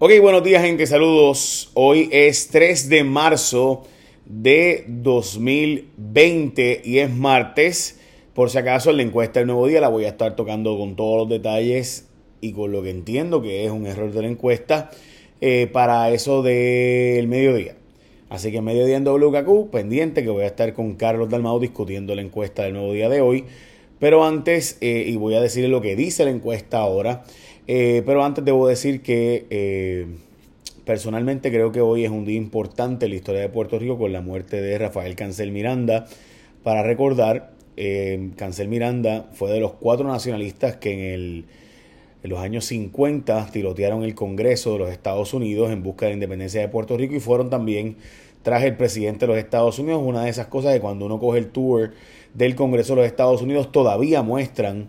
Ok, buenos días gente, saludos. Hoy es 3 de marzo de 2020 y es martes. Por si acaso en la encuesta del nuevo día la voy a estar tocando con todos los detalles y con lo que entiendo que es un error de la encuesta eh, para eso del mediodía. Así que mediodía en WKQ, pendiente que voy a estar con Carlos Dalmau discutiendo la encuesta del nuevo día de hoy. Pero antes, eh, y voy a decirle lo que dice la encuesta ahora, eh, pero antes debo decir que eh, personalmente creo que hoy es un día importante en la historia de Puerto Rico con la muerte de Rafael Cancel Miranda. Para recordar, Cancel Miranda fue de los cuatro nacionalistas que en, el, en los años 50 tirotearon el Congreso de los Estados Unidos en busca de la independencia de Puerto Rico y fueron también tras el presidente de los Estados Unidos. Una de esas cosas que cuando uno coge el tour del Congreso de los Estados Unidos todavía muestran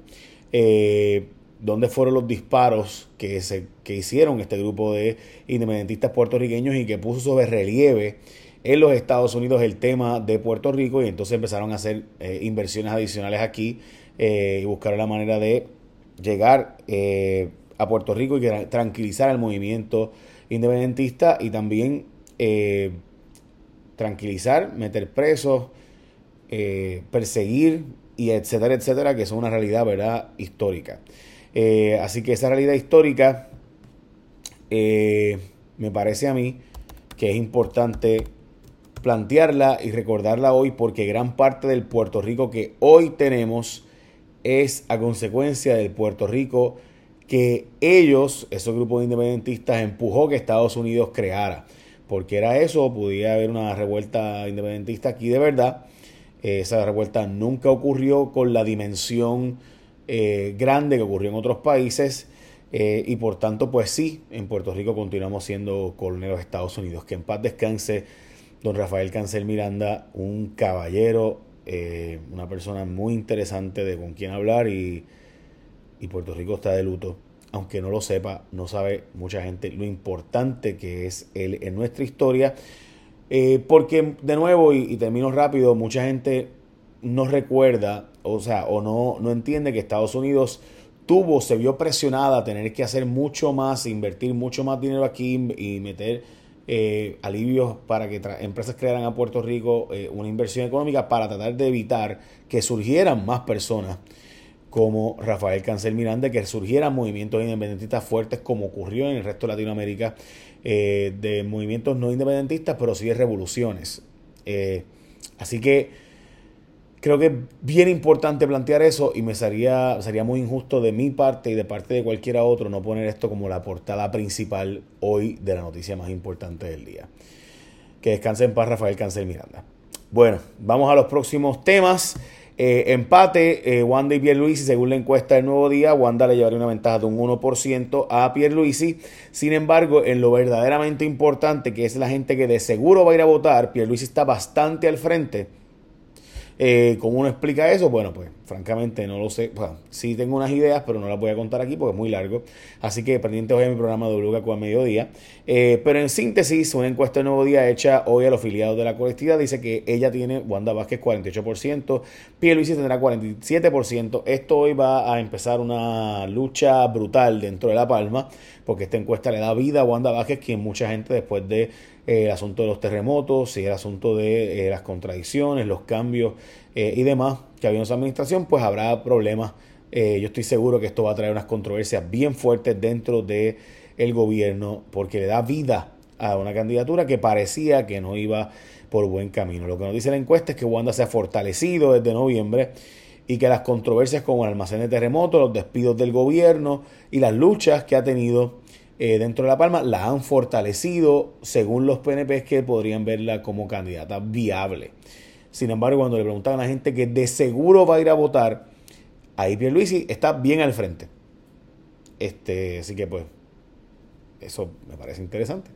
eh, dónde fueron los disparos que, se, que hicieron este grupo de independentistas puertorriqueños y que puso sobre relieve en los Estados Unidos el tema de Puerto Rico y entonces empezaron a hacer eh, inversiones adicionales aquí eh, y buscar la manera de llegar a Puerto Rico y tranquilizar al movimiento independentista y también tranquilizar, meter presos, eh, perseguir y etcétera, etcétera, que es una realidad, ¿verdad?, histórica. Eh, así que esa realidad histórica eh, me parece a mí que es importante plantearla y recordarla hoy porque gran parte del Puerto Rico que hoy tenemos es a consecuencia del Puerto Rico que ellos, esos grupos independentistas, empujó que Estados Unidos creara porque era eso, podía haber una revuelta independentista aquí de verdad. Esa revuelta nunca ocurrió con la dimensión eh, grande que ocurrió en otros países. Eh, y por tanto, pues sí, en Puerto Rico continuamos siendo coloneros de Estados Unidos. Que en paz descanse don Rafael Cancel Miranda, un caballero, una persona muy interesante de con quien hablar y, y Puerto Rico está de luto aunque no lo sepa, no sabe mucha gente lo importante que es él en nuestra historia. Eh, porque, de nuevo, y, termino rápido, mucha gente no recuerda, o sea, o no, no entiende que Estados Unidos tuvo, se vio presionada a tener que hacer mucho más, invertir mucho más dinero aquí y meter eh, alivios para que empresas crearan a Puerto Rico eh, una inversión económica para tratar de evitar que surgieran más personas como Rafael Cancel Miranda, que surgieran movimientos independentistas fuertes como ocurrió en el resto de Latinoamérica, eh, de movimientos no independentistas, pero sí de revoluciones. Así que creo que es bien importante plantear eso y me sería, sería muy injusto de mi parte y de parte de cualquiera otro no poner esto como la portada principal hoy de la noticia más importante del día. Que descanse en paz Rafael Cancel Miranda. Bueno, vamos a los próximos temas. Eh, empate, eh, Wanda y Pierluisi, según la encuesta del nuevo día, Wanda le llevaría una ventaja de un 1% a Pierluisi. Sin embargo, en lo verdaderamente importante, que es la gente que de seguro va a ir a votar, Pierluisi está bastante al frente eh, ¿Cómo uno explica eso? Bueno, pues francamente no lo sé. Bueno, sí tengo unas ideas, pero no las voy a contar aquí porque es muy largo. Así que pendiente hoy en mi programa de WKQ a mediodía. Eh, pero en síntesis, una encuesta de nuevo día hecha hoy a los afiliados de la colectividad dice que ella tiene, Wanda Vázquez, 48%, Luisi tendrá 47%. Esto hoy va a empezar una lucha brutal dentro de La Palma, porque esta encuesta le da vida a Wanda Vázquez, quien mucha gente después de el asunto de los terremotos y el asunto de eh, las contradicciones, los cambios eh, y demás que había en su administración, pues habrá problemas. Eh, yo estoy seguro que esto va a traer unas controversias bien fuertes dentro del el gobierno porque le da vida a una candidatura que parecía que no iba por buen camino. Lo que nos dice la encuesta es que Wanda se ha fortalecido desde noviembre y que las controversias con el almacén de terremotos, los despidos del gobierno y las luchas que ha tenido eh, dentro de La Palma la han fortalecido según los PNP que podrían verla como candidata viable. Sin embargo, cuando le preguntan a la gente que de seguro va a ir a votar, ahí Pierluisi está bien al frente. Este, así que pues, eso me parece interesante.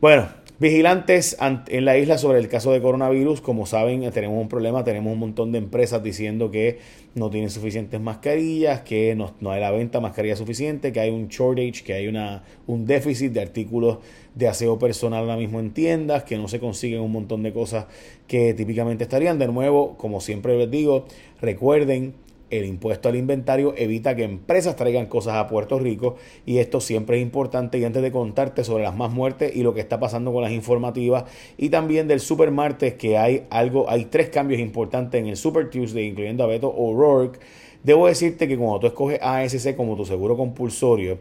Bueno, Vigilantes en la isla sobre el caso de coronavirus. Como saben, tenemos un problema. Tenemos un montón de empresas diciendo que no tienen suficientes mascarillas, que no, hay la venta de mascarillas suficiente, que hay un shortage, que hay una, un déficit de artículos de aseo personal ahora mismo en tiendas, que no se consiguen un montón de cosas que típicamente estarían. De nuevo, como siempre les digo, recuerden el impuesto al inventario evita que empresas traigan cosas a Puerto Rico y esto siempre es importante y antes de contarte sobre las más muertes y lo que está pasando con las informativas y también del Super Martes que hay algo, hay tres cambios importantes en el Super Tuesday incluyendo a Beto O'Rourke. Debo decirte que cuando tú escoges ASC como tu seguro compulsorio,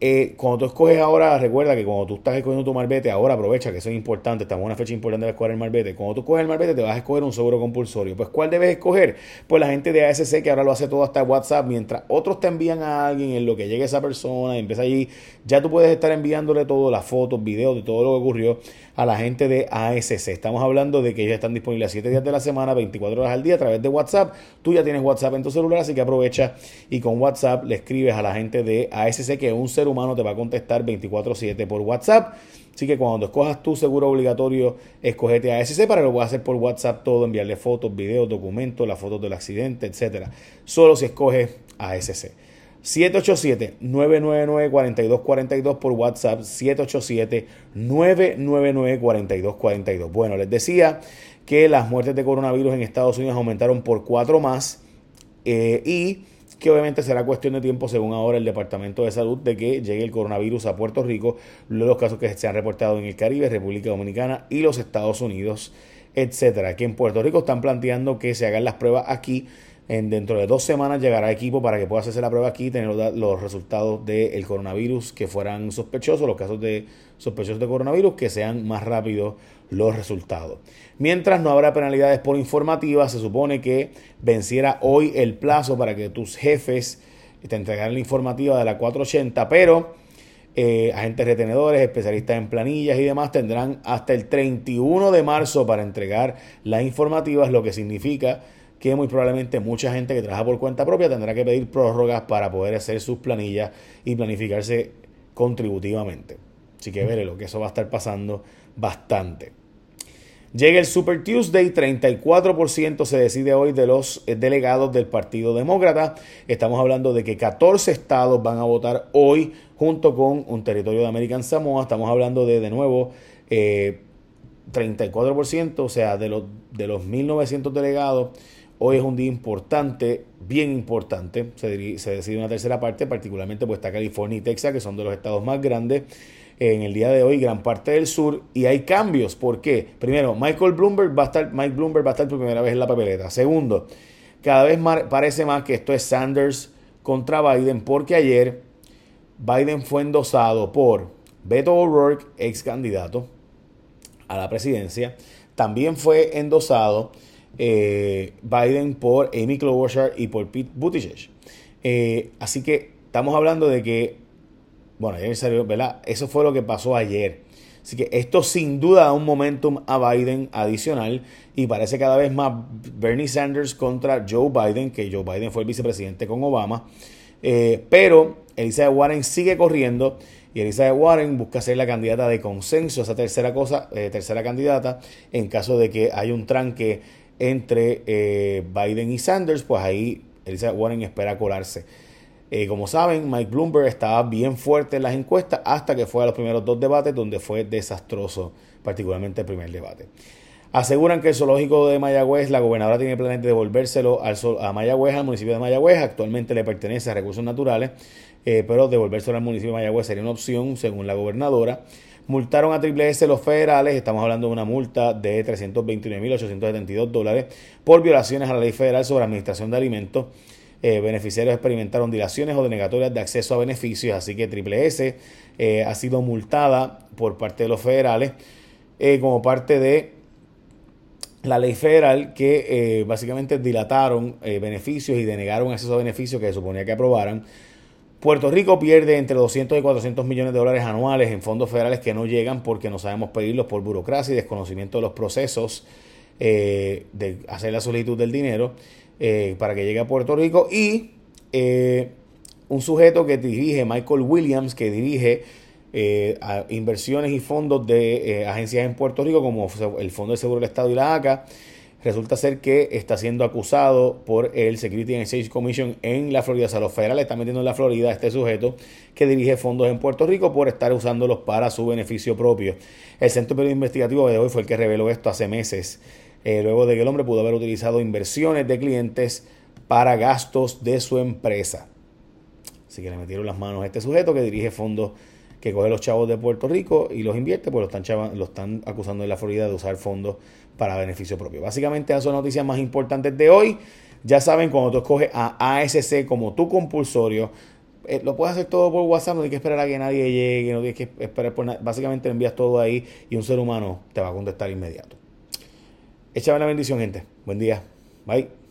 eh, cuando tú escoges ahora, recuerda que cuando tú estás escogiendo tu marbete, ahora aprovecha que eso es importante, estamos en una fecha importante de escoger el marbete. Cuando tú escoges el marbete, te vas a escoger un seguro compulsorio. Pues, ¿cuál debes escoger? Pues la gente de ASC que ahora lo hace todo hasta WhatsApp, mientras otros te envían a alguien en lo que llegue esa persona y empieza allí, ya tú puedes estar enviándole todo, las fotos, videos de todo lo que ocurrió a la gente de ASC. Estamos hablando de que ellos están disponibles 7 días de la semana, 24 horas al día a través de WhatsApp. Tú ya tienes WhatsApp en tu celular, así que aprovecha y con WhatsApp le escribes a la gente de ASC que un humano te va a contestar 24/7 por WhatsApp. Así que cuando escojas tu seguro obligatorio, escogete ASC para que lo puedas hacer por WhatsApp todo, enviarle fotos, videos, documentos, las fotos del accidente, etcétera. Solo si escoges ASC. 787-999-4242 por WhatsApp. 787-999-4242. Bueno, les decía que las muertes de coronavirus en Estados Unidos aumentaron por cuatro más eh, y que obviamente será cuestión de tiempo, según ahora el Departamento de Salud, de que llegue el coronavirus a Puerto Rico, los casos que se han reportado en el Caribe, República Dominicana y los Estados Unidos, etcétera. Que en Puerto Rico están planteando que se hagan las pruebas aquí en, dentro de dos semanas llegará equipo para que pueda hacerse la prueba aquí y tener los, resultados del coronavirus que fueran sospechosos, los casos de sospechosos de coronavirus, que sean más rápidos los resultados. Mientras no habrá penalidades por informativa, se supone que venciera hoy el plazo para que tus jefes te entregaran la informativa de la 480, pero eh, agentes retenedores, especialistas en planillas y demás tendrán hasta el 31 de marzo para entregar las informativas, lo que significa que muy probablemente mucha gente que trabaja por cuenta propia tendrá que pedir prórrogas para poder hacer sus planillas y planificarse contributivamente. Así que veré lo que eso va a estar pasando bastante. Llega el Super Tuesday, 34% se decide hoy de los eh, delegados del Partido Demócrata. Estamos hablando de que 14 estados van a votar hoy junto con un territorio de American Samoa. Estamos hablando de, de nuevo, 34%, eh, o sea, de los, de los 1.900 delegados, Hoy es un día importante, bien importante. Se, decide una tercera parte, particularmente pues está California y Texas, que son de los estados más grandes. En el día de hoy, gran parte del sur. Y hay cambios. ¿Por qué? Primero, Michael Bloomberg va a estar, Mike Bloomberg va a estar por primera vez en la papeleta. Segundo, cada vez parece más que esto es Sanders contra Biden, porque ayer Biden fue endosado por Beto O'Rourke, ex candidato a la presidencia. También fue endosado eh, Biden por Amy Klobuchar y por Pete Buttigieg. Eh, así que estamos hablando de que, bueno, ¿verdad? Eso fue lo que pasó ayer. Así que esto sin duda da un momentum a Biden adicional y parece cada vez más Bernie Sanders contra Joe Biden, que Joe Biden fue el vicepresidente con Obama. Eh, pero Elizabeth Warren sigue corriendo y Elizabeth Warren busca ser la candidata de consenso, esa tercera cosa, tercera candidata, en caso de que haya un tranque entre eh, Biden y Sanders, pues ahí Elizabeth Warren espera colarse. Eh, como saben, Mike Bloomberg estaba bien fuerte en las encuestas hasta que fue a los primeros dos debates donde fue desastroso, particularmente el primer debate. Aseguran que el zoológico de Mayagüez, la gobernadora tiene planes de devolvérselo al, a Mayagüez, al municipio de Mayagüez. Actualmente le pertenece a Recursos Naturales, eh, pero devolvérselo al municipio de Mayagüez sería una opción, según la gobernadora. Multaron a Triple S los federales, estamos hablando de una multa de 329.872 dólares por violaciones a la ley federal sobre administración de alimentos. Eh, beneficiarios experimentaron dilaciones o denegatorias de acceso a beneficios, así que Triple S eh, ha sido multada por parte de los federales eh, como parte de la ley federal que básicamente dilataron beneficios y denegaron acceso a beneficios que se suponía que aprobaran Puerto Rico pierde entre 200 y 400 millones de dólares anuales en fondos federales que no llegan porque no sabemos pedirlos por burocracia y desconocimiento de los procesos eh, de hacer la solicitud del dinero eh, para que llegue a Puerto Rico. Y eh, un sujeto que dirige, Michael Williams, que dirige inversiones y fondos de agencias en Puerto Rico como el Fondo de Seguro del Estado y la ACA resulta ser que está siendo acusado por el Security and Exchange Commission en la Florida. O sea, los federales están metiendo en la Florida a este sujeto que dirige fondos en Puerto Rico por estar usándolos para su beneficio propio. El Centro Periodismo Investigativo de hoy fue el que reveló esto hace meses, eh, luego de que el hombre pudo haber utilizado inversiones de clientes para gastos de su empresa. Así que le metieron las manos a este sujeto que dirige fondos que coge los chavos de Puerto Rico y los invierte, pues lo están, lo están acusando en la Florida de usar fondos para beneficio propio. Básicamente esas son noticias más importantes de hoy. Ya saben, cuando tú escoges a ASC como tu compulsorio, eh, lo puedes hacer todo por WhatsApp, no tienes que esperar a que nadie llegue, no tienes que esperar por nada. Básicamente envías todo ahí y un ser humano te va a contestar inmediato. Échame la bendición, gente. Buen día. Bye.